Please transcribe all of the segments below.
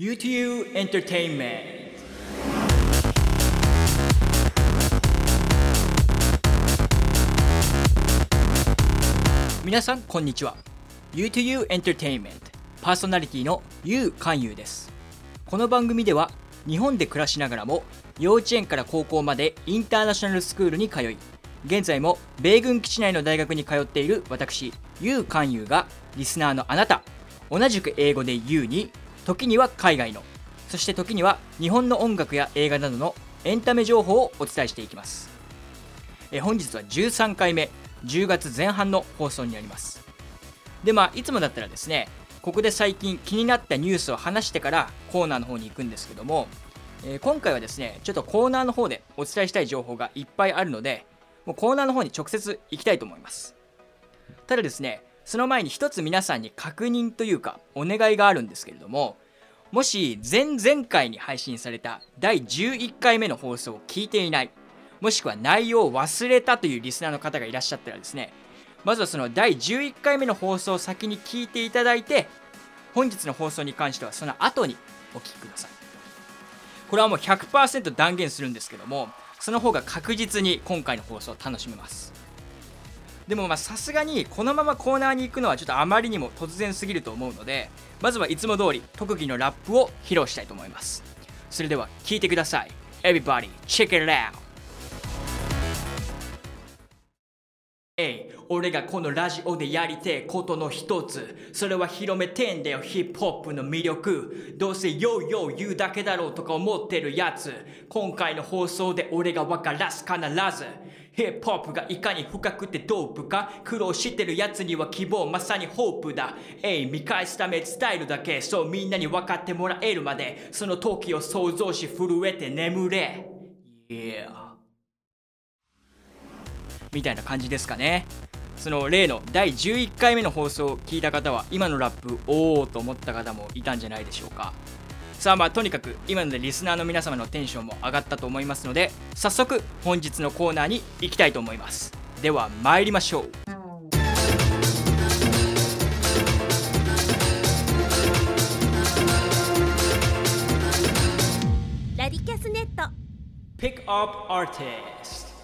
UTU Entertainment 皆さんこんにちは UTU Entertainment. パーソナリティの U 勧誘ですこの番組では日本で暮らしながらも幼稚園から高校までインターナショナルスクールに通い現在も米軍基地内の大学に通っている私 U 勧誘がリスナーのあなた同じく英語で U に時には海外の。そして時には日本の音楽や映画などのエンタメ情報をお伝えしていきます。え本日は13回目。10月前半の放送になります。でまあいつもだったらですねここで最近気になったニュースを話してからコーナーの方に行くんですけども、えー今回はですねちょっとコーナーの方でお伝えしたい情報がいっぱいあるのでもうコーナーの方に直接行きたいと思います。ただですねその前に一つ皆さんに確認というかお願いがあるんですけれどももし前々回に配信された第11回目の放送を聞いていないもしくは内容を忘れたというリスナーの方がいらっしゃったらですねまずはその第11回目の放送を先に聞いていただいて本日の放送に関してはその後にお聞きください。これはもう100%断言するんですけどもその方が確実に今回の放送を楽しめます。でもまあさすがにこのままコーナーに行くのはちょっとあまりにも突然すぎると思うのでまずはいつも通り特技のラップを披露したいと思います。それでは聞いてください。Everybody check it out. えい俺がこのラジオでやりてえことの一つ。それは広めてんだよヒップホップの魅力。どうせヨーヨー言うだけだろうとか思ってるやつ。今回の放送で俺が分からす必ずヒップホップがいかに深くてドープか苦労してるやつには希望まさにホープだ。えい見返すため伝えるだけ。そうみんなに分かってもらえるまで。その時を想像し震えて眠れ。Yeah みたいな感じですかね。その例の第11回目の放送を聞いた方は今のラップおおと思った方もいたんじゃないでしょうか。さあまあとにかく今のでリスナーの皆様のテンションも上がったと思いますので早速本日のコーナーに行きたいと思います。では参りましょう。ラディキャスネット。Pick Up Artist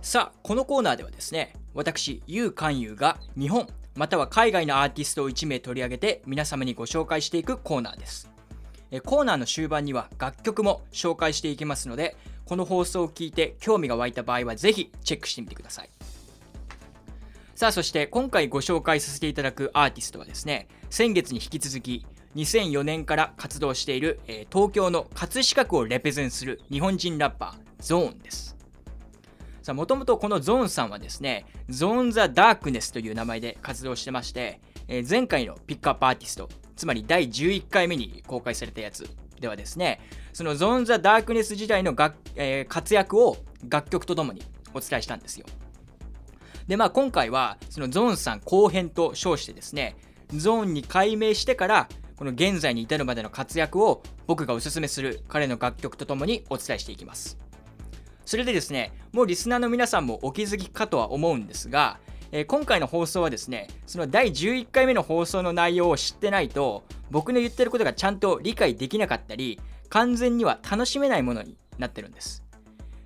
さあこのコーナーではですね私ユウ勧誘が日本または海外のアーティストを1名取り上げて皆様にご紹介していくコーナーですえコーナーの終盤には楽曲も紹介していきますのでこの放送を聞いて興味が湧いた場合はぜひチェックしてみてください。さあそして今回ご紹介させていただくアーティストはですね先月に引き続き2004年から活動している、え東京の葛飾区をレペゼンする日本人ラッパーゾーンです。さあもともとこのゾーンさんはですねゾーン・ザ・ダークネスという名前で活動してまして、えー前回のピックアップアーティストつまり第11回目に公開されたやつではですねそのゾーン・ザ・ダークネス時代の楽、えー活躍を楽曲とともにお伝えしたんですよ。でまあ今回はそのゾーンさん後編と称してですねゾーンに改名してからこの現在に至るまでの活躍を僕がおすすめする彼の楽曲とともにお伝えしていきます。それでですねもうリスナーの皆さんもお気づきかとは思うんですが、えー今回の放送はですねその第11回目の放送の内容を知ってないと僕の言ってることがちゃんと理解できなかったり完全には楽しめないものになってるんです。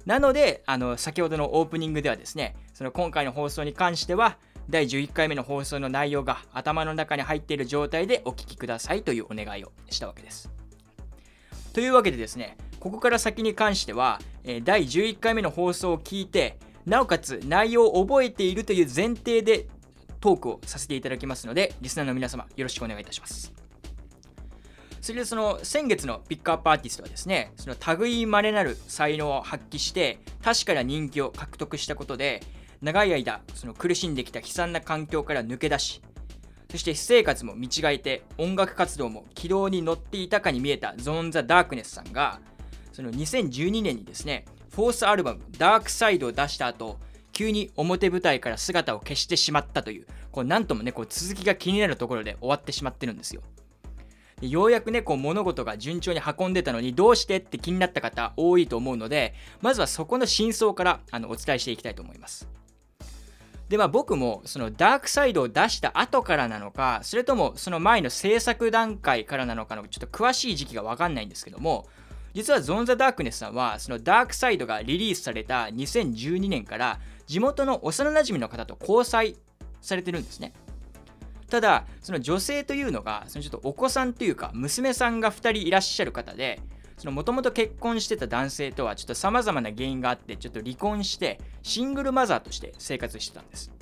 なのであの先ほどのオープニングではですねその今回の放送に関しては第11回目の放送の内容が頭の中に入っている状態でお聞きくださいというお願いをしたわけです。というわけでですねここから先に関しては、第11回目の放送を聞いてなおかつ内容を覚えているという前提でトークをさせていただきますのでリスナーの皆様よろしくお願いいたします。それでその先月のピックアップアーティストはですねその類いまれなる才能を発揮して確かな人気を獲得したことで長い間その苦しんできた悲惨な環境から抜け出しそして私生活も見違えて音楽活動も軌道に乗っていたかに見えたゾーン・ザ・ダークネスさんがその2012年にですねフォースアルバム「ダークサイド」を出した後急に表舞台から姿を消してしまったというこうなんともねこう続きが気になるところで終わってしまってるんですよ。でようやくねこう物事が順調に運んでたのにどうしてって気になった方多いと思うのでまずはそこの真相からあのお伝えしていきたいと思います。でまあ僕もそのダークサイドを出した後からなのかそれともその前の制作段階からなのかのちょっと詳しい時期が分かんないんですけども実はゾン・ザ・ダークネスさんはそのダークサイドがリリースされた2012年から地元の幼なじみの方と交際されてるんですね。ただその女性というのがそのちょっとお子さんというか娘さんが2人いらっしゃる方でもともと結婚してた男性とはちょっとさまざまな原因があってちょっと離婚してシングルマザーとして生活してたんです。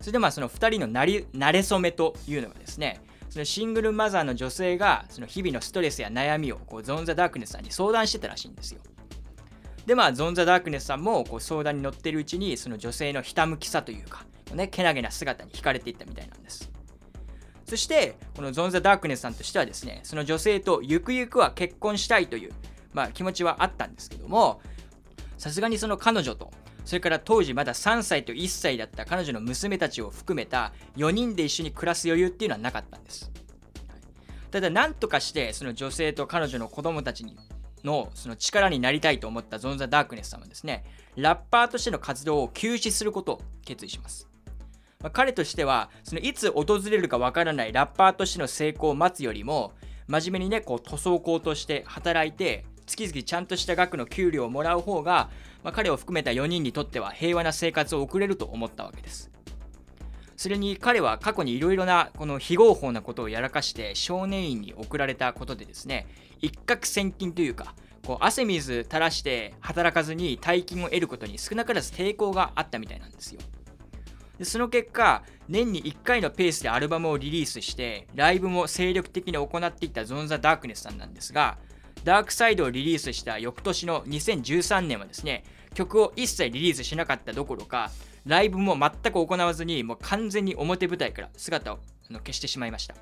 それでまあその2人のなり慣れ初めというのがですねそのシングルマザーの女性がその日々のストレスや悩みをこうゾーン・ザ・ダークネスさんに相談してたらしいんですよ。でまあゾン・ザ・ダークネスさんもこう相談に乗ってるうちにその女性のひたむきさというか、ね、けなげな姿に惹かれていったみたいなんです。そしてこのゾン・ザ・ダークネスさんとしてはですねその女性とゆくゆくは結婚したいという、まあ、気持ちはあったんですけどもさすがにその彼女とそれから当時まだ3歳と1歳だった彼女の娘たちを含めた4人で一緒に暮らす余裕っていうのはなかったんです。ただ何とかしてその女性と彼女の子供たちのその力になりたいと思ったゾンザ・ダークネスさんはですね。ラッパーとしての活動を休止することを決意します。まあ、彼としてはそのいつ訪れるかわからないラッパーとしての成功を待つよりも真面目にねこう塗装工として働いて月々ちゃんとした額の給料をもらう方が、まあ、彼を含めた4人にとっては平和な生活を送れると思ったわけです。それに彼は過去にいろいろなこの非合法なことをやらかして少年院に送られたことでですね一攫千金というかこう汗水垂らして働かずに大金を得ることに少なからず抵抗があったみたいなんですよ。でその結果年に1回のペースでアルバムをリリースしてライブも精力的に行っていたゾン・ザ・ダークネスさんなんですがダークサイドをリリースした翌年の2013年はですね曲を一切リリースしなかったどころかライブも全く行わずにもう完全に表舞台から姿を消してしまいました。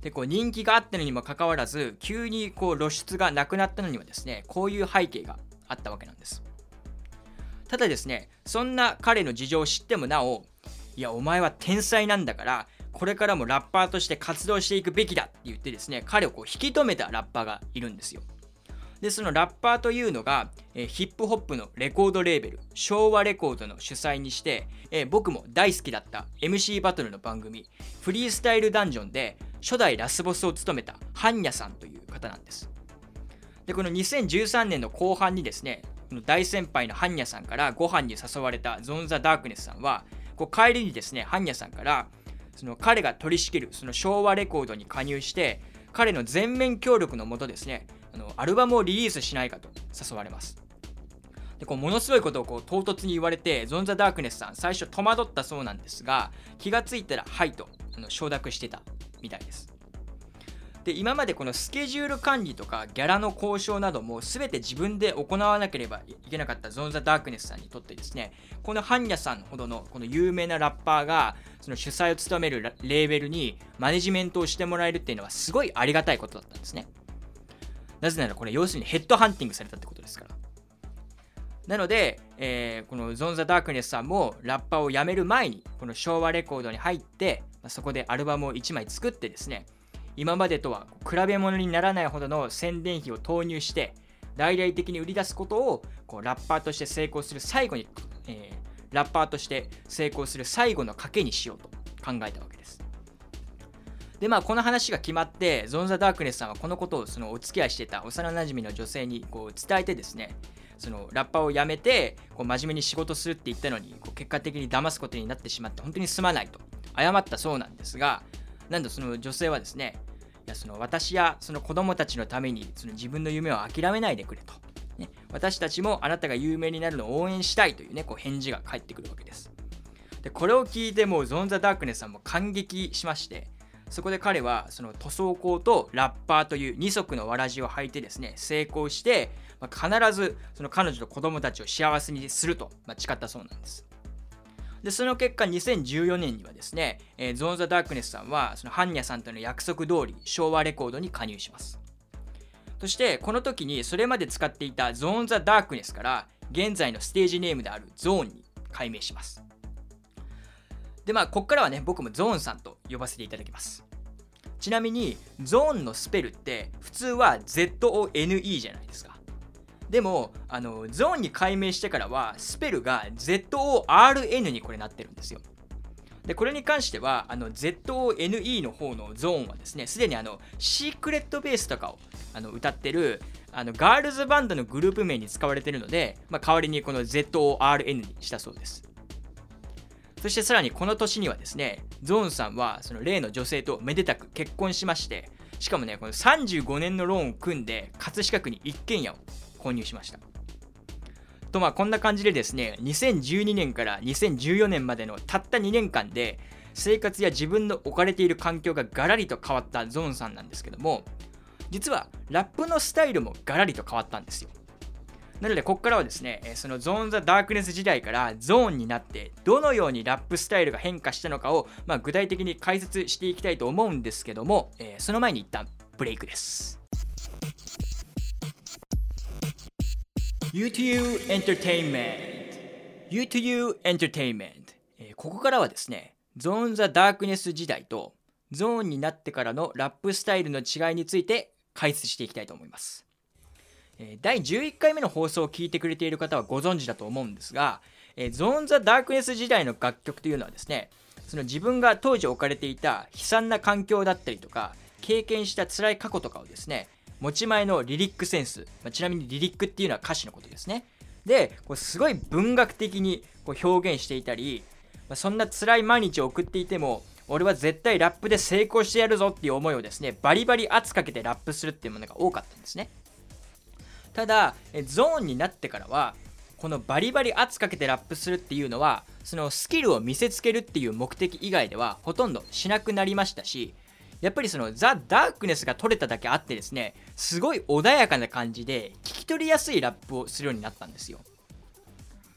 でこう人気があったのにもかかわらず急にこう露出がなくなったのにはですねこういう背景があったわけなんです。ただですねそんな彼の事情を知ってもなおいやお前は天才なんだからこれからもラッパーとして活動していくべきだって言ってですね彼をこう引き止めたラッパーがいるんですよ。でそのラッパーというのが、えー、ヒップホップのレコードレーベル昭和レコードの主催にして、えー、僕も大好きだった MC バトルの番組フリースタイルダンジョンで初代ラスボスを務めたハンニャさんという方なんです。でこの2013年の後半にですね大先輩のハンニャさんからご飯に誘われたゾンザ・ダークネスさんはこう帰りにですねハンニャさんからその彼が取り仕切るその昭和レコードに加入して彼の全面協力のもとですねあのアルバムをリリースしないかと誘われます。でこうものすごいことをこう唐突に言われてゾンザ・ダークネスさん最初戸惑ったそうなんですが気がついたらはいとあの承諾してたみたいです。で今までこのスケジュール管理とかギャラの交渉なども全て自分で行わなければいけなかったゾン・ザ・ダークネスさんにとってですねこのハンニャさんほどのこの有名なラッパーがその主催を務めるレーベルにマネジメントをしてもらえるっていうのはすごいありがたいことだったんですね。なぜならこれ要するにヘッドハンティングされたってことですからなので、えー、このゾン・ザ・ダークネスさんもラッパーを辞める前にこの昭和レコードに入ってそこでアルバムを1枚作ってですね今までとは比べ物にならないほどの宣伝費を投入して大々的に売り出すことをこうラッパーとして成功する最後に、えー、ラッパーとして成功する最後の賭けにしようと考えたわけです。でまあこの話が決まってゾン・ザ・ダークネスさんはこのことをそのお付き合いしてた幼なじみの女性にこう伝えてですねそのラッパーを辞めてこう真面目に仕事するって言ったのにこう結果的に騙すことになってしまって本当にすまないと謝ったそうなんですがなんとその女性はですねいやその私やその子供たちのためにその自分の夢を諦めないでくれと、ね、私たちもあなたが有名になるのを応援したいというねこう返事が返ってくるわけです。でこれを聞いてもゾン・ザ・ダークネスさんも感激しましてそこで彼はその塗装工とラッパーという二足のわらじを履いてですね成功して、まあ、必ずその彼女と子供たちを幸せにすると、まあ、誓ったそうなんです。でその結果2014年にはですね、えー、ゾーン・ザ・ダークネスさんはそのハンニャさんとの約束通り昭和レコードに加入します。そしてこの時にそれまで使っていたゾーン・ザ・ダークネスから現在のステージネームであるゾーンに改名します。でまあここからはね僕もゾーンさんと呼ばせていただきます。ちなみにゾーンのスペルって普通は ZONE じゃないですか。でもあのゾーンに改名してからはスペルが ZORN にこれなってるんですよ。でこれに関してはあの ZONE の方のゾーンはですねすでにあのシークレットベースとかをあの歌ってるあのガールズバンドのグループ名に使われてるので、まあ、代わりにこの ZORN にしたそうです。そしてさらにこの年にはですねゾーンさんはその例の女性とめでたく結婚しましてしかもねこの35年のローンを組んで葛飾区に一軒家を購入しました。とまあこんな感じでですね2012年から2014年までのたった2年間で生活や自分の置かれている環境がガラリと変わったゾーンさんなんですけども実はラップのスタイルもガラリと変わったんですよ。なのでここからはですねそのゾーン・ザ・ダークネス時代からゾーンになってどのようにラップスタイルが変化したのかを、まあ、具体的に解説していきたいと思うんですけども、えー、その前に一旦ブレイクです。U2U Entertainment U2U Entertainment、えー、ここからはですねゾーン・ザ・ダークネス時代とゾーンになってからのラップスタイルの違いについて解説していきたいと思います第11回目の放送を聞いてくれている方はご存知だと思うんですが、ゾーン・ザ・ダークネス時代の楽曲というのはですね、その自分が当時置かれていた悲惨な環境だったりとか、経験した辛い過去とかをですね、持ち前のリリックセンス、まあ、ちなみにリリックっていうのは歌詞のことですね。で、こうすごい文学的にこう表現していたり、まあ、そんな辛い毎日を送っていても、俺は絶対ラップで成功してやるぞっていう思いをですね、バリバリ圧かけてラップするっていうものが多かったんですね。ただゾーンになってからはこのバリバリ圧かけてラップするっていうのはそのスキルを見せつけるっていう目的以外ではほとんどしなくなりましたしやっぱりそのザ・ダークネスが取れただけあってですねすごい穏やかな感じで聞き取りやすいラップをするようになったんですよ。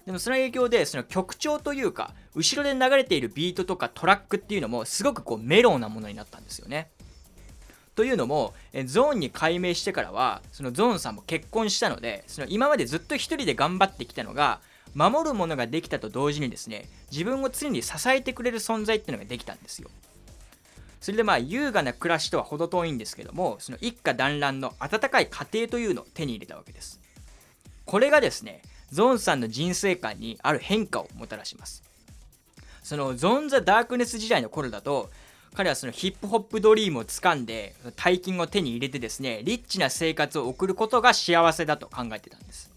でもその影響でその曲調というか後ろで流れているビートとかトラックっていうのもすごくこうメロウなものになったんですよね。というのもゾーンに改名してからはそのゾーンさんも結婚したのでその今までずっと一人で頑張ってきたのが守るものができたと同時にですね自分を常に支えてくれる存在っていうのができたんですよ。それでまあ優雅な暮らしとは程遠いんですけどもその一家団らんの温かい家庭というのを手に入れたわけです。これがですねゾーンさんの人生観にある変化をもたらします。そのゾーン・ザ・ダークネス時代の頃だと彼はそのヒップホップドリームを掴んで大金を手に入れてですねリッチな生活を送ることが幸せだと考えてたんです。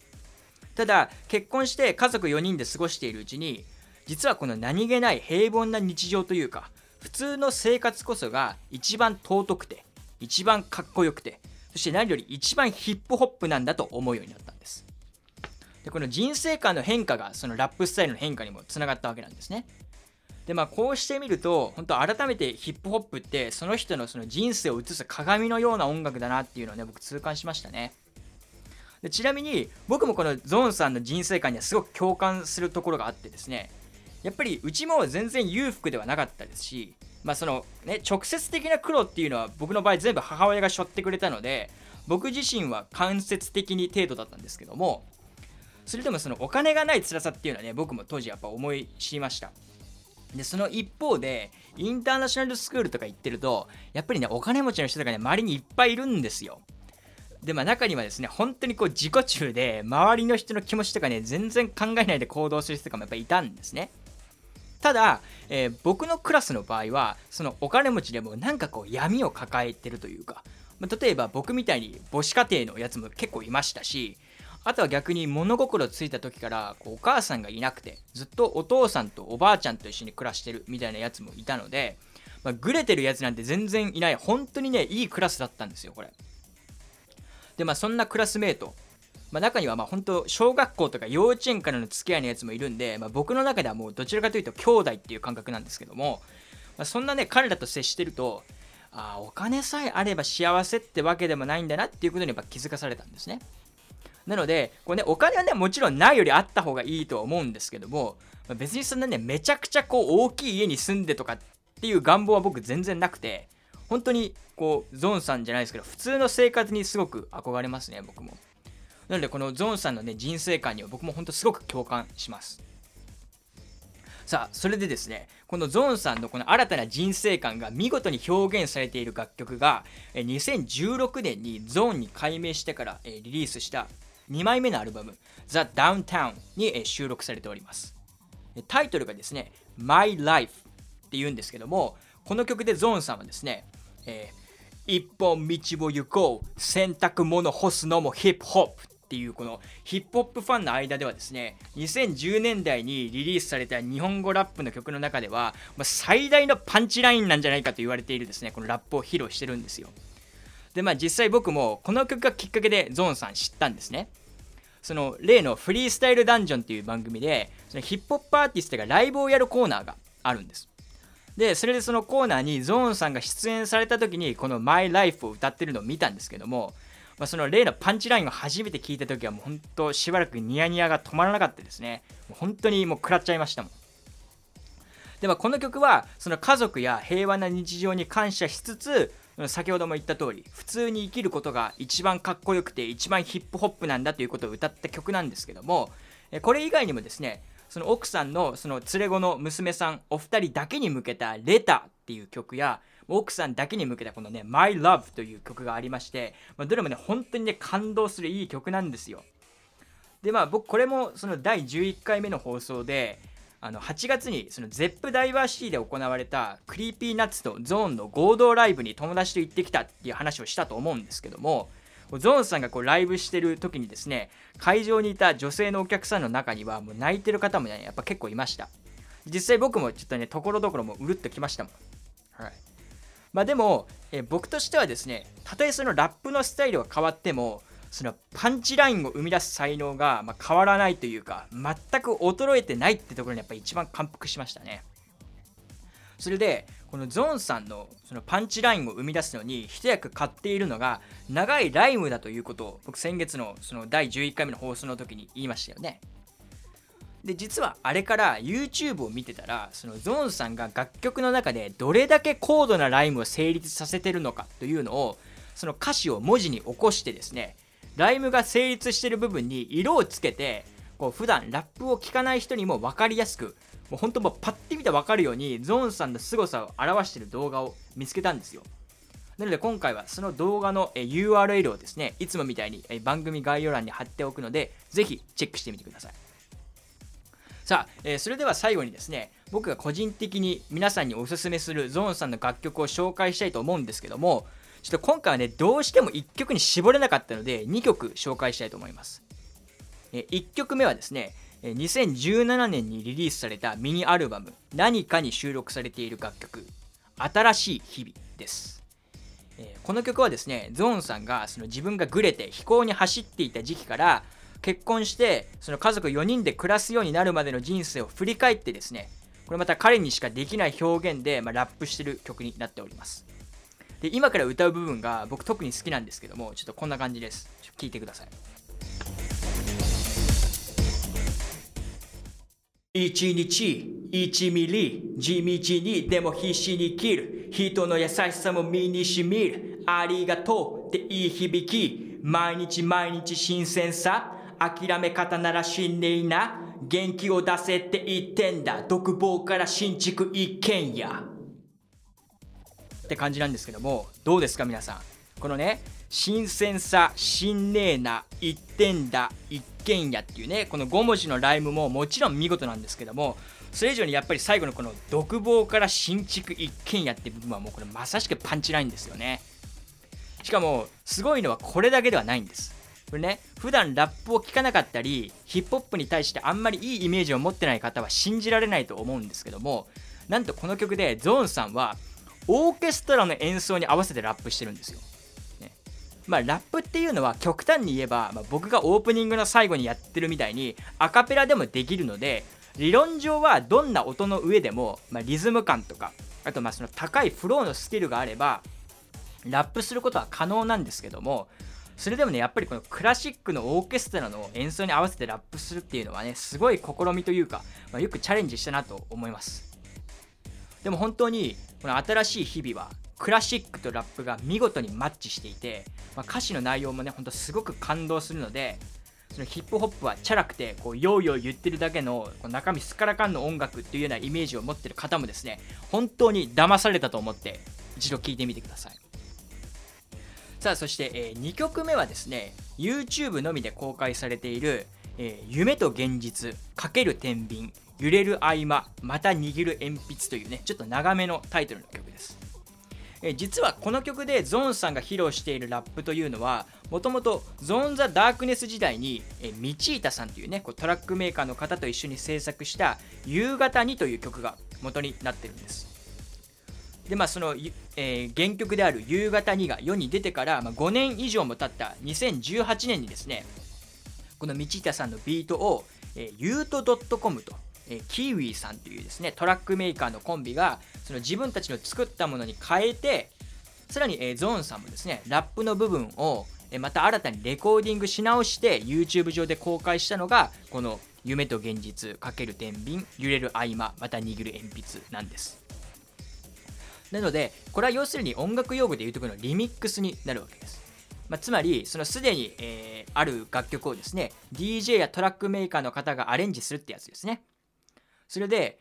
ただ結婚して家族4人で過ごしているうちに実はこの何気ない平凡な日常というか普通の生活こそが一番尊くて一番かっこよくてそして何より一番ヒップホップなんだと思うようになったんです。でこの人生観の変化がそのラップスタイルの変化にもつながったわけなんですね。でまあこうしてみると本当改めてヒップホップってその人のその人生を映す鏡のような音楽だなっていうのをね僕痛感しましたね。でちなみに僕もこのゾーンさんの人生観にはすごく共感するところがあってですねやっぱりうちも全然裕福ではなかったですしまあそのね直接的な苦労っていうのは僕の場合全部母親が背負ってくれたので僕自身は間接的に程度だったんですけどもそれでもそのお金がない辛さっていうのはね僕も当時やっぱ思い知りました。でその一方でインターナショナルスクールとか行ってるとやっぱりねお金持ちの人とかね周りにいっぱいいるんですよ。でまあ中にはですね本当にこう自己中で周りの人の気持ちとかね全然考えないで行動する人とかもやっぱいたんですね。ただ、えー、僕のクラスの場合はそのお金持ちでもなんかこう闇を抱えてるというか、ま、例えば僕みたいに母子家庭のやつも結構いましたしあとは逆に物心ついた時からこうお母さんがいなくてずっとお父さんとおばあちゃんと一緒に暮らしてるみたいなやつもいたので、まあ、グレてるやつなんて全然いない本当にねいいクラスだったんですよこれ。でまあそんなクラスメートまあ、中にはまあ本当小学校とか幼稚園からの付き合いのやつもいるんで、まあ、僕の中ではもうどちらかというと兄弟っていう感覚なんですけども、まあ、そんなね彼らと接してるとあお金さえあれば幸せってわけでもないんだなっていうことにやっぱ気づかされたんですね。なので、これね、お金はね、もちろんないよりあった方がいいとは思うんですけども、まあ別にそんなね、めちゃくちゃこう大きい家に住んでとかっていう願望は僕全然なくて、本当にこう、ゾーンさんじゃないですけど、普通の生活にすごく憧れますね、僕も。なので、このゾーンさんのね、人生観には僕も本当すごく共感します。さあ、それでですね、このゾーンさんのこの新たな人生観が見事に表現されている楽曲が、2016年にゾーンに改名してからリリースした2枚目のアルバム The Downtown に収録されております。タイトルがですね My Life っていうんですけどもこの曲でゾーンさんはですね、えー、一本道を行こう洗濯物干すのもヒップホップっていうこのヒップホップファンの間ではですね2010年代にリリースされた日本語ラップの曲の中では、ま、最大のパンチラインなんじゃないかと言われているですねこのラップを披露してるんですよ。でまあ実際僕もこの曲がきっかけでゾーンさん知ったんですね。その例のフリースタイルダンジョンっていう番組でそのヒップホップアーティストがライブをやるコーナーがあるんです。でそれでそのコーナーにゾーンさんが出演された時にこの「マイ・ライフ」を歌ってるのを見たんですけども、まあ、その例のパンチラインを初めて聞いた時はもう本当しばらくニヤニヤが止まらなかったですね。もう本当にもう食らっちゃいましたもん。でもこの曲はその家族や平和な日常に感謝しつつ先ほども言った通り普通に生きることが一番かっこよくて一番ヒップホップなんだということを歌った曲なんですけどもこれ以外にもですねその奥さんのその連れ子の娘さんお二人だけに向けた「 Letter」っていう曲や奥さんだけに向けたこのね「My Love」という曲がありまして、ま、どれもね本当にね感動するいい曲なんですよ。でまあ僕これもその第11回目の放送であの8月にその Zepp ダイバーシティで行われた Creepy Nuts と ZORN の合同ライブに友達と行ってきたっていう話をしたと思うんですけどもゾーンさんがこうライブしてる時にですね会場にいた女性のお客さんの中にはもう泣いてる方もねやっぱ結構いました。実際僕もちょっとねところどころもうるっときましたもん。はい。まあでも、え僕としてはですねたとえそのラップのスタイルが変わってもそのパンチラインを生み出す才能が、ま変わらないというか全く衰えてないってところにやっぱ一番感服しましたねそれでこのゾーンさんのそのパンチラインを生み出すのに一役買っているのが長いライムだということを僕先月のその第11回目の放送の時に言いましたよね。で実はあれから YouTube を見てたらそのゾーンさんが楽曲の中でどれだけ高度なライムを成立させてるのかというのをその歌詞を文字に起こしてですねライムが成立してる部分に色をつけてこう普段ラップを聴かない人にも分かりやすくもう本当もうパッて見て分かるようにゾーンさんの凄さを表している動画を見つけたんですよ。なので今回はその動画の URL をですねいつもみたいに番組概要欄に貼っておくのでぜひチェックしてみてください。さあ、えー、それでは最後にですね僕が個人的に皆さんにおすすめするゾーンさんの楽曲を紹介したいと思うんですけどもちょっと今回はねどうしても1曲に絞れなかったので2曲紹介したいと思います、1曲目はですね2017年にリリースされたミニアルバム「何か」に収録されている楽曲「新しい日々」です、この曲はですねゾーンさんがその自分がグレて飛行に走っていた時期から結婚してその家族4人で暮らすようになるまでの人生を振り返ってですねこれまた彼にしかできない表現で、まあ、ラップしてる曲になっております。で今から歌う部分が僕特に好きなんですけどもちょっとこんな感じです。聴いてください。一日一ミリ地道にでも必死に生きる。人の優しさも身にしみる。ありがとう。っていい響き。毎日毎日新鮮さ。諦め方なら死んでいな。元気を出せって言ってんだ。独房から新築一軒家。って感じなんですけどもどうですか皆さん？このね新鮮さ、新ねえな、一点だ、一軒家っていうね、この5文字のライムももちろん見事なんですけども、それ以上にやっぱり最後のこの独房から新築一軒家って部分はもうこれまさしくパンチラインですよね。しかも、すごいのはこれだけではないんです。これね、普段ラップを聴かなかったり、ヒップホップに対してあんまりいいイメージを持ってない方は信じられないと思うんですけども、なんとこの曲でゾーンさんは、オーケストラの演奏に合わせてラップしてるんですよ。ねまあ、ラップっていうのは極端に言えば、まあ、僕がオープニングの最後にやってるみたいにアカペラでもできるので理論上はどんな音の上でも、まあ、リズム感とかあとまあその高いフローのスキルがあればラップすることは可能なんですけどもそれでもねやっぱりこのクラシックのオーケストラの演奏に合わせてラップするっていうのはねすごい試みというか、まあ、よくチャレンジしたなと思いますでも本当にこの新しい日々はクラシックとラップが見事にマッチしていて、まあ、歌詞の内容もねほんとすごく感動するのでそのヒップホップはチャラくてこうヨーヨー言ってるだけのこう中身すからかんの音楽っていうようなイメージを持ってる方もですね本当に騙されたと思って一度聴いてみてください。さあそして、えー、2曲目はですね YouTube のみで公開されている「えー夢と現実かける天秤揺れる合間また握る鉛筆」というねちょっと長めのタイトルの曲です。え実はこの曲でゾーンさんが披露しているラップというのはもともとゾーン・ザ・ダークネス時代に、え、ミチータさんというねこうトラックメーカーの方と一緒に制作した「夕方に」という曲が元になってるんです。でまあその、えー原曲である「夕方に」が世に出てから、まあ、5年以上も経った2018年にですねこの道板さんのビートを、えー、ユート .com と、えーキーウィーさんというですねトラックメーカーのコンビがその自分たちの作ったものに変えてさらに、えーゾーンさんもですねラップの部分を、えーまた新たにレコーディングし直して YouTube 上で公開したのがこの「夢と現実かける天秤揺れる合間また握る鉛筆」なんです。なのでこれは要するに音楽用語でいうところのリミックスになるわけです、まあ、つまりそのすでに、えーある楽曲をですね DJ やトラックメーカーの方がアレンジするってやつですね。それで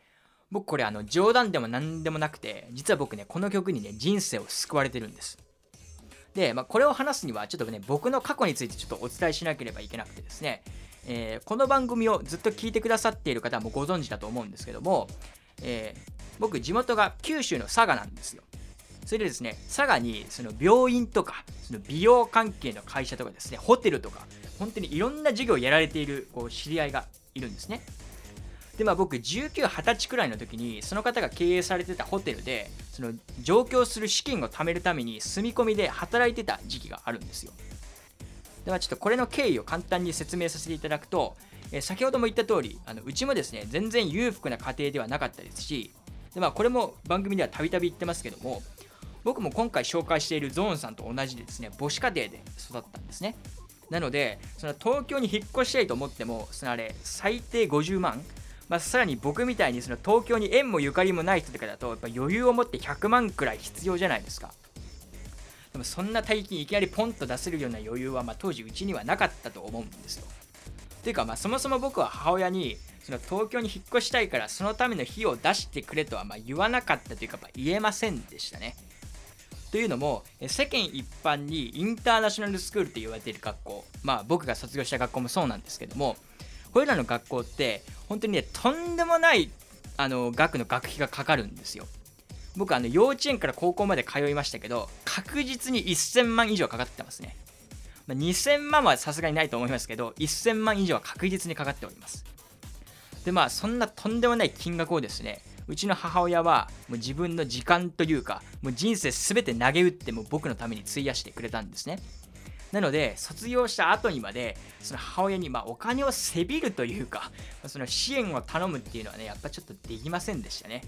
僕これあの冗談でも何でもなくて実は僕ねこの曲にね人生を救われてるんです。で、まあ、これを話すにはちょっとね僕の過去についてちょっとお伝えしなければいけなくてですね、えーこの番組をずっと聞いてくださっている方もご存知だと思うんですけども、えー僕地元が九州の佐賀なんですよ。それでですね佐賀にその病院とかその美容関係の会社とかですねホテルとか本当にいろんな事業をやられているこう知り合いがいるんですね。でまあ僕19、20歳くらいの時にその方が経営されてたホテルでその上京する資金を貯めるために住み込みで働いてた時期があるんですよ。ではちょっとこれの経緯を簡単に説明させていただくと、えー先ほども言った通りあのうちもですね全然裕福な家庭ではなかったですしで、まあ、これも番組ではたびたび言ってますけども僕も今回紹介しているゾーンさんと同じでですね母子家庭で育ったんですね。なのでその東京に引っ越したいと思ってもそのあれ最低50万まあ、さらに僕みたいにその東京に縁もゆかりもない人とかだとやっぱ余裕を持って100万くらい必要じゃないですか。でもそんな大金いきなりポンと出せるような余裕はま当時うちにはなかったと思うんですよ。ていうかまあそもそも僕は母親にその東京に引っ越したいからそのための費用を出してくれとはま言わなかったというかま言えませんでしたね。というのも世間一般にインターナショナルスクールと言われている学校まあ僕が卒業した学校もそうなんですけどもこれらの学校って本当にねとんでもないあの額の学費がかかるんですよ。僕あの幼稚園から高校まで通いましたけど確実に1000万以上かかってますね。まあ2000万はさすがにないと思いますけど1000万以上は確実にかかっております。でまあそんなとんでもない金額をですねうちの母親はもう自分の時間というかもう人生全て投げ打っても僕のために費やしてくれたんですね。なので卒業した後にまでその母親にまお金をせびるというかその支援を頼むっていうのはねやっぱちょっとできませんでしたね。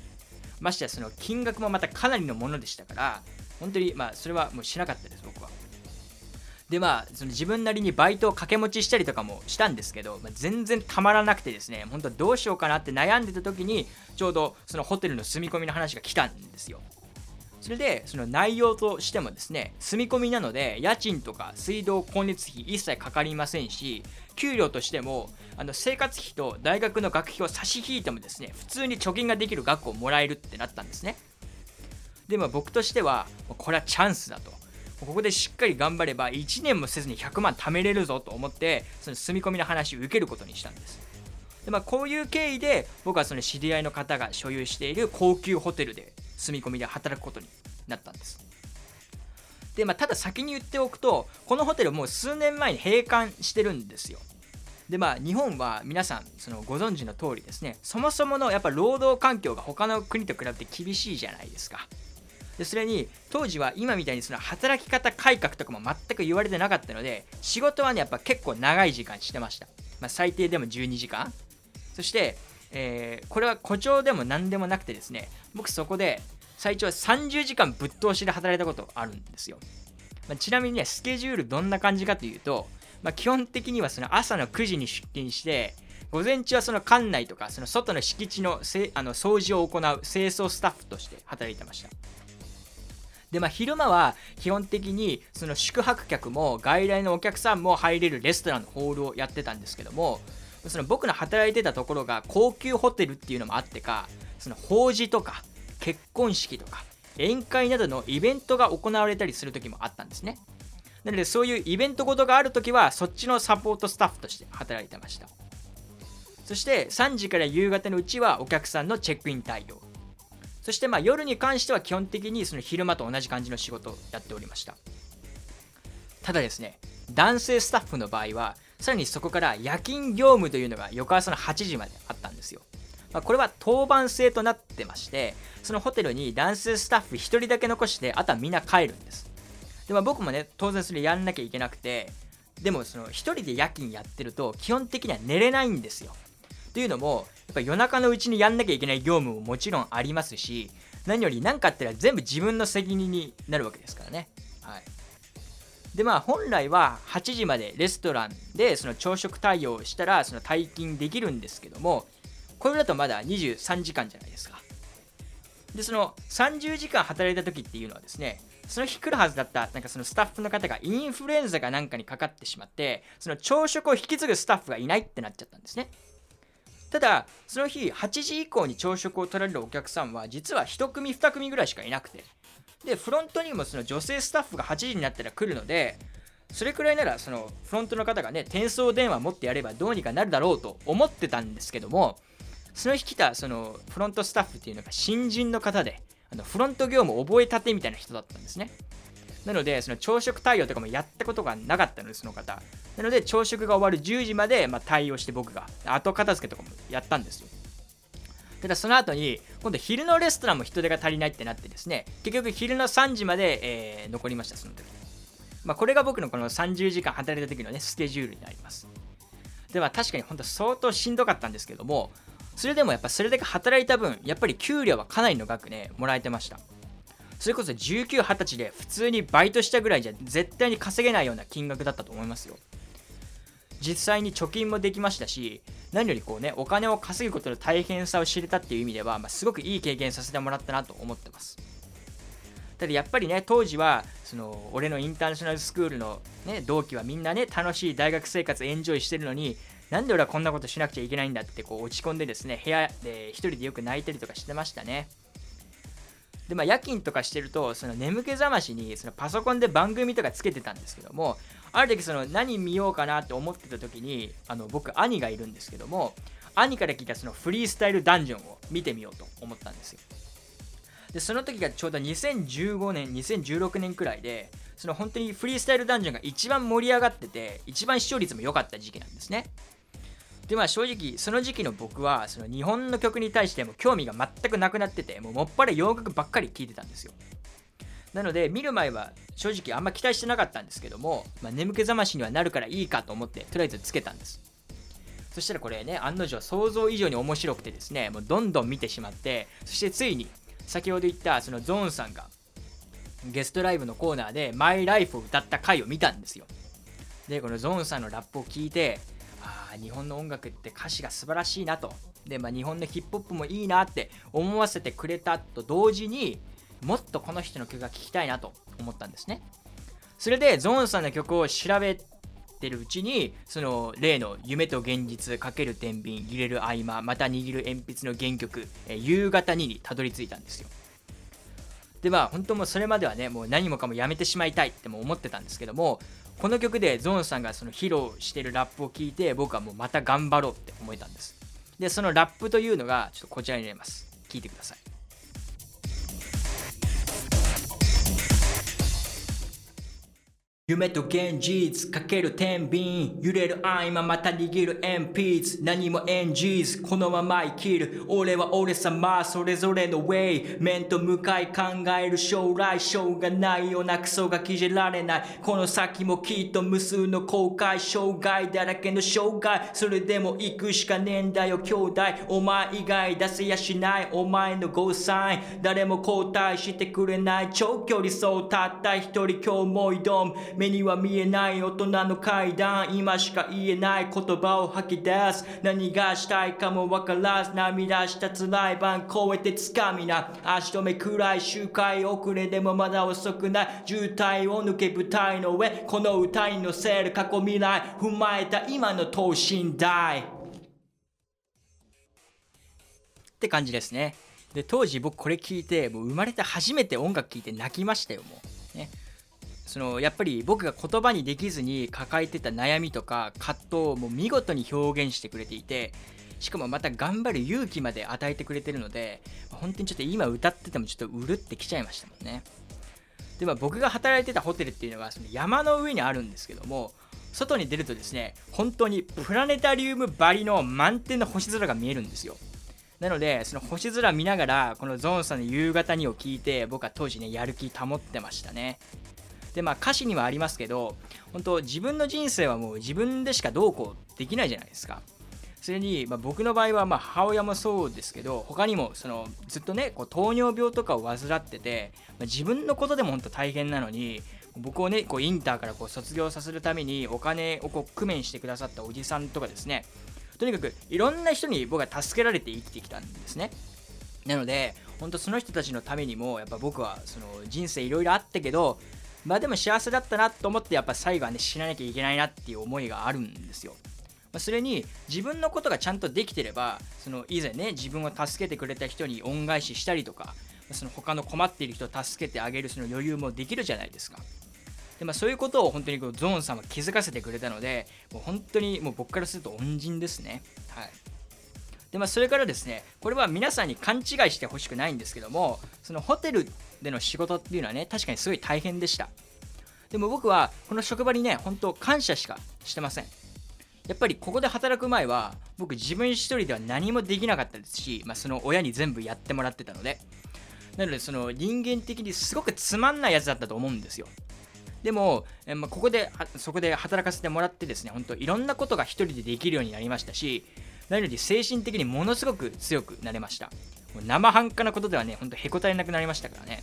ましてやその金額もまたかなりのものでしたから本当にまあそれはもうしなかったです僕は。でまあその自分なりにバイトを掛け持ちしたりとかもしたんですけど、まあ、全然たまらなくてですね本当どうしようかなって悩んでた時にちょうどそのホテルの住み込みの話が来たんですよ。それでその内容としてもですね住み込みなので家賃とか水道光熱費一切かかりませんし給料としてもあの生活費と大学の学費を差し引いてもですね普通に貯金ができる額をもらえるってなったんですね。でも僕としてはこれはチャンスだと。ここでしっかり頑張れば1年もせずに100万貯めれるぞと思ってその住み込みの話を受けることにしたんです。で、まあ、こういう経緯で僕はその知り合いの方が所有している高級ホテルで住み込みで働くことになったんです。で、まあ、ただ先に言っておくとこのホテルもう数年前に閉館してるんですよ。でまあ日本は皆さんそのご存知の通りですねそもそものやっぱ労働環境が他の国と比べて厳しいじゃないですか。でそれに当時は今みたいにその働き方改革とかも全く言われてなかったので仕事はねやっぱ結構長い時間してました、まあ、最低でも12時間。そして、えーこれは誇張でも何でもなくてですね僕そこで最長30時間ぶっ通しで働いたことあるんですよ、まあちなみにねスケジュールどんな感じかというと、まあ、基本的にはその朝の9時に出勤して午前中はその館内とかその外の敷地のせあの掃除を行う清掃スタッフとして働いてました。でまあ昼間は基本的にその宿泊客も外来のお客さんも入れるレストランのホールをやってたんですけどもその僕の働いてたところが高級ホテルっていうのもあってかその法事とか結婚式とか宴会などのイベントが行われたりする時もあったんですね。なのでそういうイベントごとがある時はそっちのサポートスタッフとして働いてました。そして3時から夕方のうちはお客さんのチェックイン対応。そしてまあ夜に関しては基本的にその昼間と同じ感じの仕事をやっておりました。ただですね男性スタッフの場合はさらにそこから夜勤業務というのが翌朝の8時まであったんですよ。まあ、これは当番制となってましてそのホテルに男性ススタッフ1人だけ残してあとはみんな帰るんです。で、まあ、僕もね当然それやんなきゃいけなくてでもその1人で夜勤やってると基本的には寝れないんですよ。というのもやっぱ夜中のうちにやんなきゃいけない業務ももちろんありますし何より何かあったら全部自分の責任になるわけですからね。はい。でまあ本来は8時までレストランでその朝食対応したらその退勤できるんですけどもこれだとまだ23時間じゃないですか。でその30時間働いた時っていうのはですねその日来るはずだったなんかそのスタッフの方がインフルエンザかなんかにかかってしまってその朝食を引き継ぐスタッフがいないってなっちゃったんですね。ただその日8時以降に朝食を取られるお客さんは実は1組2組ぐらいしかいなくてでフロントにもその女性スタッフが8時になったら来るのでそれくらいならそのフロントの方がね転送電話持ってやればどうにかなるだろうと思ってたんですけどもその日来たそのフロントスタッフっていうのが新人の方であのフロント業務覚えたてみたいな人だったんですね。なのでその朝食対応とかもやったことがなかったのでその方。なので朝食が終わる10時まで、まあ、対応して僕が後片付けとかもやったんですよ。ただその後に今度昼のレストランも人手が足りないってなってですね結局昼の3時まで、えー、残りましたその時。まあ、これが僕のこの30時間働いた時のねスケジュールになります。では確かに本当相当しんどかったんですけどもそれでもやっぱそれだけ働いた分やっぱり給料はかなりの額ねもらえてました。それこそ19、20歳で普通にバイトしたぐらいじゃ絶対に稼げないような金額だったと思いますよ。実際に貯金もできましたし何よりこうねお金を稼ぐことの大変さを知れたっていう意味では、まあ、すごくいい経験させてもらったなと思ってます。ただやっぱりね当時はその俺のインターナショナルスクールの、ね、同期はみんなね楽しい大学生活エンジョイしてるのになんで俺はこんなことしなくちゃいけないんだってこう落ち込んでですね部屋で一人でよく泣いたりとかしてましたね。でまあ夜勤とかしてるとその眠気覚ましにそのパソコンで番組とかつけてたんですけどもある時その何見ようかなって思ってた時にあの僕兄がいるんですけども兄から聞いたそのフリースタイルダンジョンを見てみようと思ったんですよ。でその時がちょうど2015年2016年くらいでその本当にフリースタイルダンジョンが一番盛り上がってて一番視聴率も良かった時期なんですね。でまあ正直その時期の僕はその日本の曲に対しても興味が全くなくなっててもうもっぱら洋楽ばっかり聴いてたんですよ。なので見る前は正直あんま期待してなかったんですけども、まあ、眠気覚ましにはなるからいいかと思ってとりあえずつけたんです。そしたらこれね案の定想像以上に面白くてですねもうどんどん見てしまってそしてついに先ほど言ったそのゾーンさんがゲストライブのコーナーで「マイライフを歌った回を見たんですよ。でこのゾーンさんのラップを聞いてあ日本の音楽って歌詞が素晴らしいなと。で、まあ、日本のヒップホップもいいなって思わせてくれたと同時にもっとこの人の曲が聴きたいなと思ったんですね。それでゾーンさんの曲を調べてるうちにその例の「夢と現実かける天秤揺れる合間また握る鉛筆」の原曲「え夕方に」にたどり着いたんですよ。でまあ本当もそれまではねもう何もかもやめてしまいたいっても思ってたんですけどもこの曲でゾーンさんがその披露してるラップを聞いて僕はもうまた頑張ろうって思えたんです。でそのラップというのがちょっとこちらに入れます。聞いてください。夢と現実かける天秤。揺れる合間また握る鉛筆。何も演じずこのまま生きる。俺は俺様それぞれのウェイ面と向かい考える将来しょうがないようなクソが決められない。この先もきっと無数の後悔障害だらけの障害それでも行くしかねえんだよ兄弟。お前以外出せやしない。お前のゴーサイン。誰も交代してくれない。長距離走たった一人今日も挑む。目には見えない大人の階段今しか言えない言葉を吐き出す。何がしたいかもわからず涙した辛い晩超えてつかみな。足止めくらい周回遅れでもまだ遅くない。渋滞を抜け舞台の上この歌に乗せる過去未来。踏まえた今の等身大。って感じですね。で当時僕これ聞いてもう生まれて初めて音楽聴いて泣きましたよもう。ね。そのやっぱり僕が言葉にできずに抱えてた悩みとか葛藤をもう見事に表現してくれていてしかもまた頑張る勇気まで与えてくれてるので本当にちょっと今歌っててもちょっとうるってきちゃいましたもんね。でまあ僕が働いてたホテルっていうのがその山の上にあるんですけども外に出るとですね本当にプラネタリウムばりの満天の星空が見えるんですよ。なのでその星空見ながらこのゾーンさんの夕方にを聞いて僕は当時ねやる気保ってましたね。でまあ歌詞にはありますけど本当自分の人生はもう自分でしかどうこうできないじゃないですか。それに、まあ、僕の場合はま母親もそうですけど他にもそのずっとねこう糖尿病とかを患ってて、まあ、自分のことでも本当大変なのに僕をねこうインターからこう卒業させるためにお金をこう工面してくださったおじさんとかですね。とにかくいろんな人に僕は助けられて生きてきたんですね。なので本当その人たちのためにもやっぱ僕はその人生いろいろあったけどまあでも幸せだったなと思ってやっぱ最後はね死ななきゃいけないなっていう思いがあるんですよ。まあそれに自分のことがちゃんとできてればその以前ね自分を助けてくれた人に恩返ししたりとかその他の困っている人を助けてあげるその余裕もできるじゃないですか。でまあ、そういうことを本当にこうゾーンさんは気づかせてくれたのでもう本当にもう僕からすると恩人ですね。はい。でまあ、それからですねこれは皆さんに勘違いしてほしくないんですけどもそのホテルでの仕事っていうのはね確かにすごい大変でした。でも僕はこの職場にね本当感謝しかしてません。やっぱりここで働く前は僕自分一人では何もできなかったですし、まあ、その親に全部やってもらってたので。なのでその人間的にすごくつまんないやつだったと思うんですよ。でも、まあ、ここでそこで働かせてもらってですね本当いろんなことが一人でできるようになりましたしなので精神的にものすごく強くなれました。もう生半可なことではね本当へこたれなくなりましたからね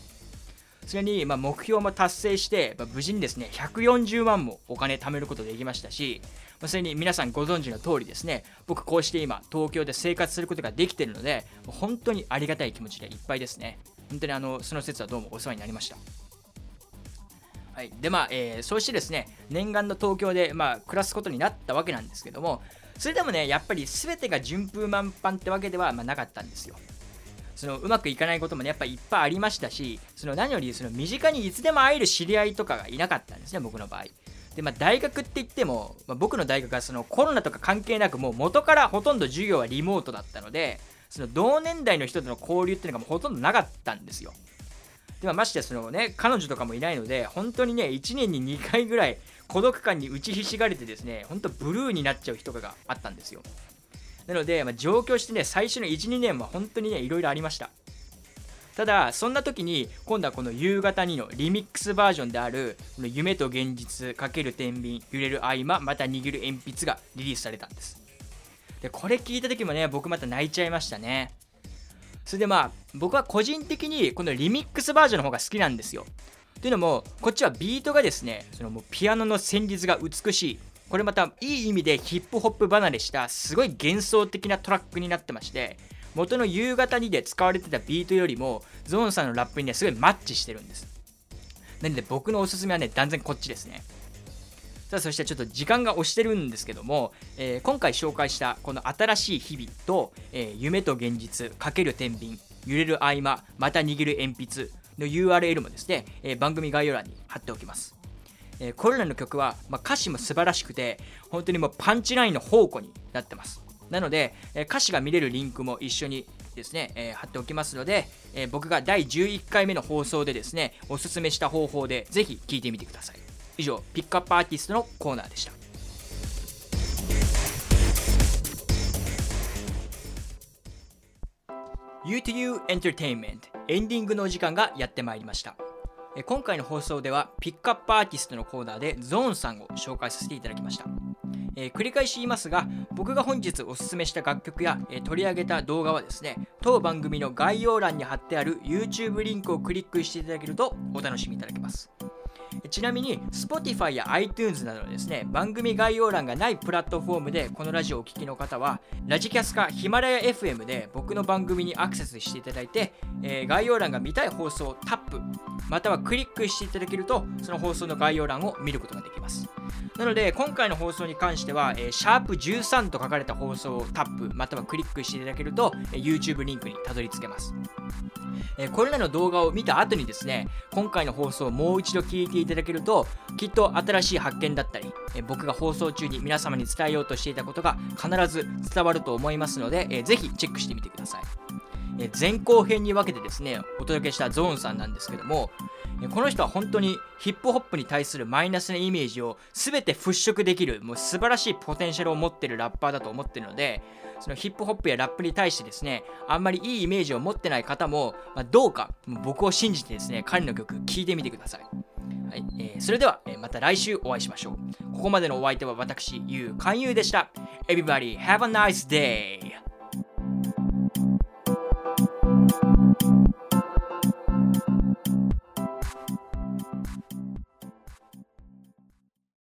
それに、まあ、目標も達成して、まあ、無事にですね140万もお金貯めることできましたしまあ、それに皆さんご存知の通りですね、僕こうして今、東京で生活することができているので、本当にありがたい気持ちでいっぱいですね。本当にあのその説はどうもお世話になりました。はい、でまあ、えー、そうしてですね念願の東京で、まあ、暮らすことになったわけなんですけどもそれでもねやっぱり全てが順風満帆ってわけでは、まあ、なかったんですよそのうまくいかないこともねやっぱいっぱいありましたしその何よりその身近にいつでも会える知り合いとかがいなかったんですね僕の場合。で、まあ、大学って言っても、まあ、僕の大学はそのコロナとか関係なくもう元からほとんど授業はリモートだったのでその同年代の人との交流っていうのがもうほとんどなかったんですよ。でまましてそのね彼女とかもいないので本当にね1年に2回ぐらい孤独感に打ちひしがれてですね本当ブルーになっちゃう人があったんですよ。なので、まあ、上京してね最初の12年は本当にねいろいろありました。ただそんな時に今度はこの夕方にのリミックスバージョンであるこの夢と現実×天秤揺れる合間また握る鉛筆がリリースされたんです。でこれ聞いた時もね僕また泣いちゃいましたね。それでまあ僕は個人的にこのリミックスバージョンの方が好きなんですよ。というのもこっちはビートがですねそのもうピアノの旋律が美しい。これまたいい意味でヒップホップ離れしたすごい幻想的なトラックになってまして元の夕方にで使われてたビートよりもゾーンさんのラップにねすごいマッチしてるんです。なので僕のおすすめはね断然こっちですね。さあそしてちょっと時間が押してるんですけども、えー、今回紹介したこの新しい日々と、えー、夢と現実かける天秤揺れる合間また握る鉛筆の URL もですね、えー、番組概要欄に貼っておきます。えこれらの曲は、まあ、歌詞も素晴らしくて本当にもうパンチラインの宝庫になってますなので、え歌詞が見れるリンクも一緒にですね、えー、貼っておきますので、えー、僕が第11回目の放送でですね、おすすめした方法でぜひ聞いてみてください。以上、ピックアップアーティストのコーナーでした。U2U Entertainment エンディングのお時間がやってまいりました。今回の放送ではピックアップアーティストのコーナーでゾーンさんを紹介させていただきました。えー、繰り返し言いますが僕が本日おすすめした楽曲や、えー、取り上げた動画はですね当番組の概要欄に貼ってある YouTube リンクをクリックしていただけるとお楽しみいただけますちなみに Spotify や iTunes などですね番組概要欄がないプラットフォームでこのラジオをお聴きの方はラジキャスかヒマラヤ FM で僕の番組にアクセスしていただいて、えー、概要欄が見たい放送をタップまたはクリックしていただけるとその放送の概要欄を見ることができます。なので今回の放送に関しては、えー、シャープ13と書かれた放送をタップまたはクリックしていただけると、えー、YouTube リンクにたどり着けます。えーこれらの動画を見た後にですね今回の放送をもう一度聞いていただけるときっと新しい発見だったり、えー僕が放送中に皆様に伝えようとしていたことが必ず伝わると思いますので、えーぜひチェックしてみてください、え前後編に分けてですねお届けしたゾーンさんなんですけどもこの人は本当にヒップホップに対するマイナスなイメージを全て払拭できるもう素晴らしいポテンシャルを持ってるラッパーだと思ってるのでそのヒップホップやラップに対してですねあんまりいいイメージを持ってない方も、まあ、どうか僕を信じてですね彼の曲聴いてみてください、はいえーそれでは、えーまた来週お会いしましょう。ここまでのお相手は私ゆう勧誘でした。Everybody have a nice day!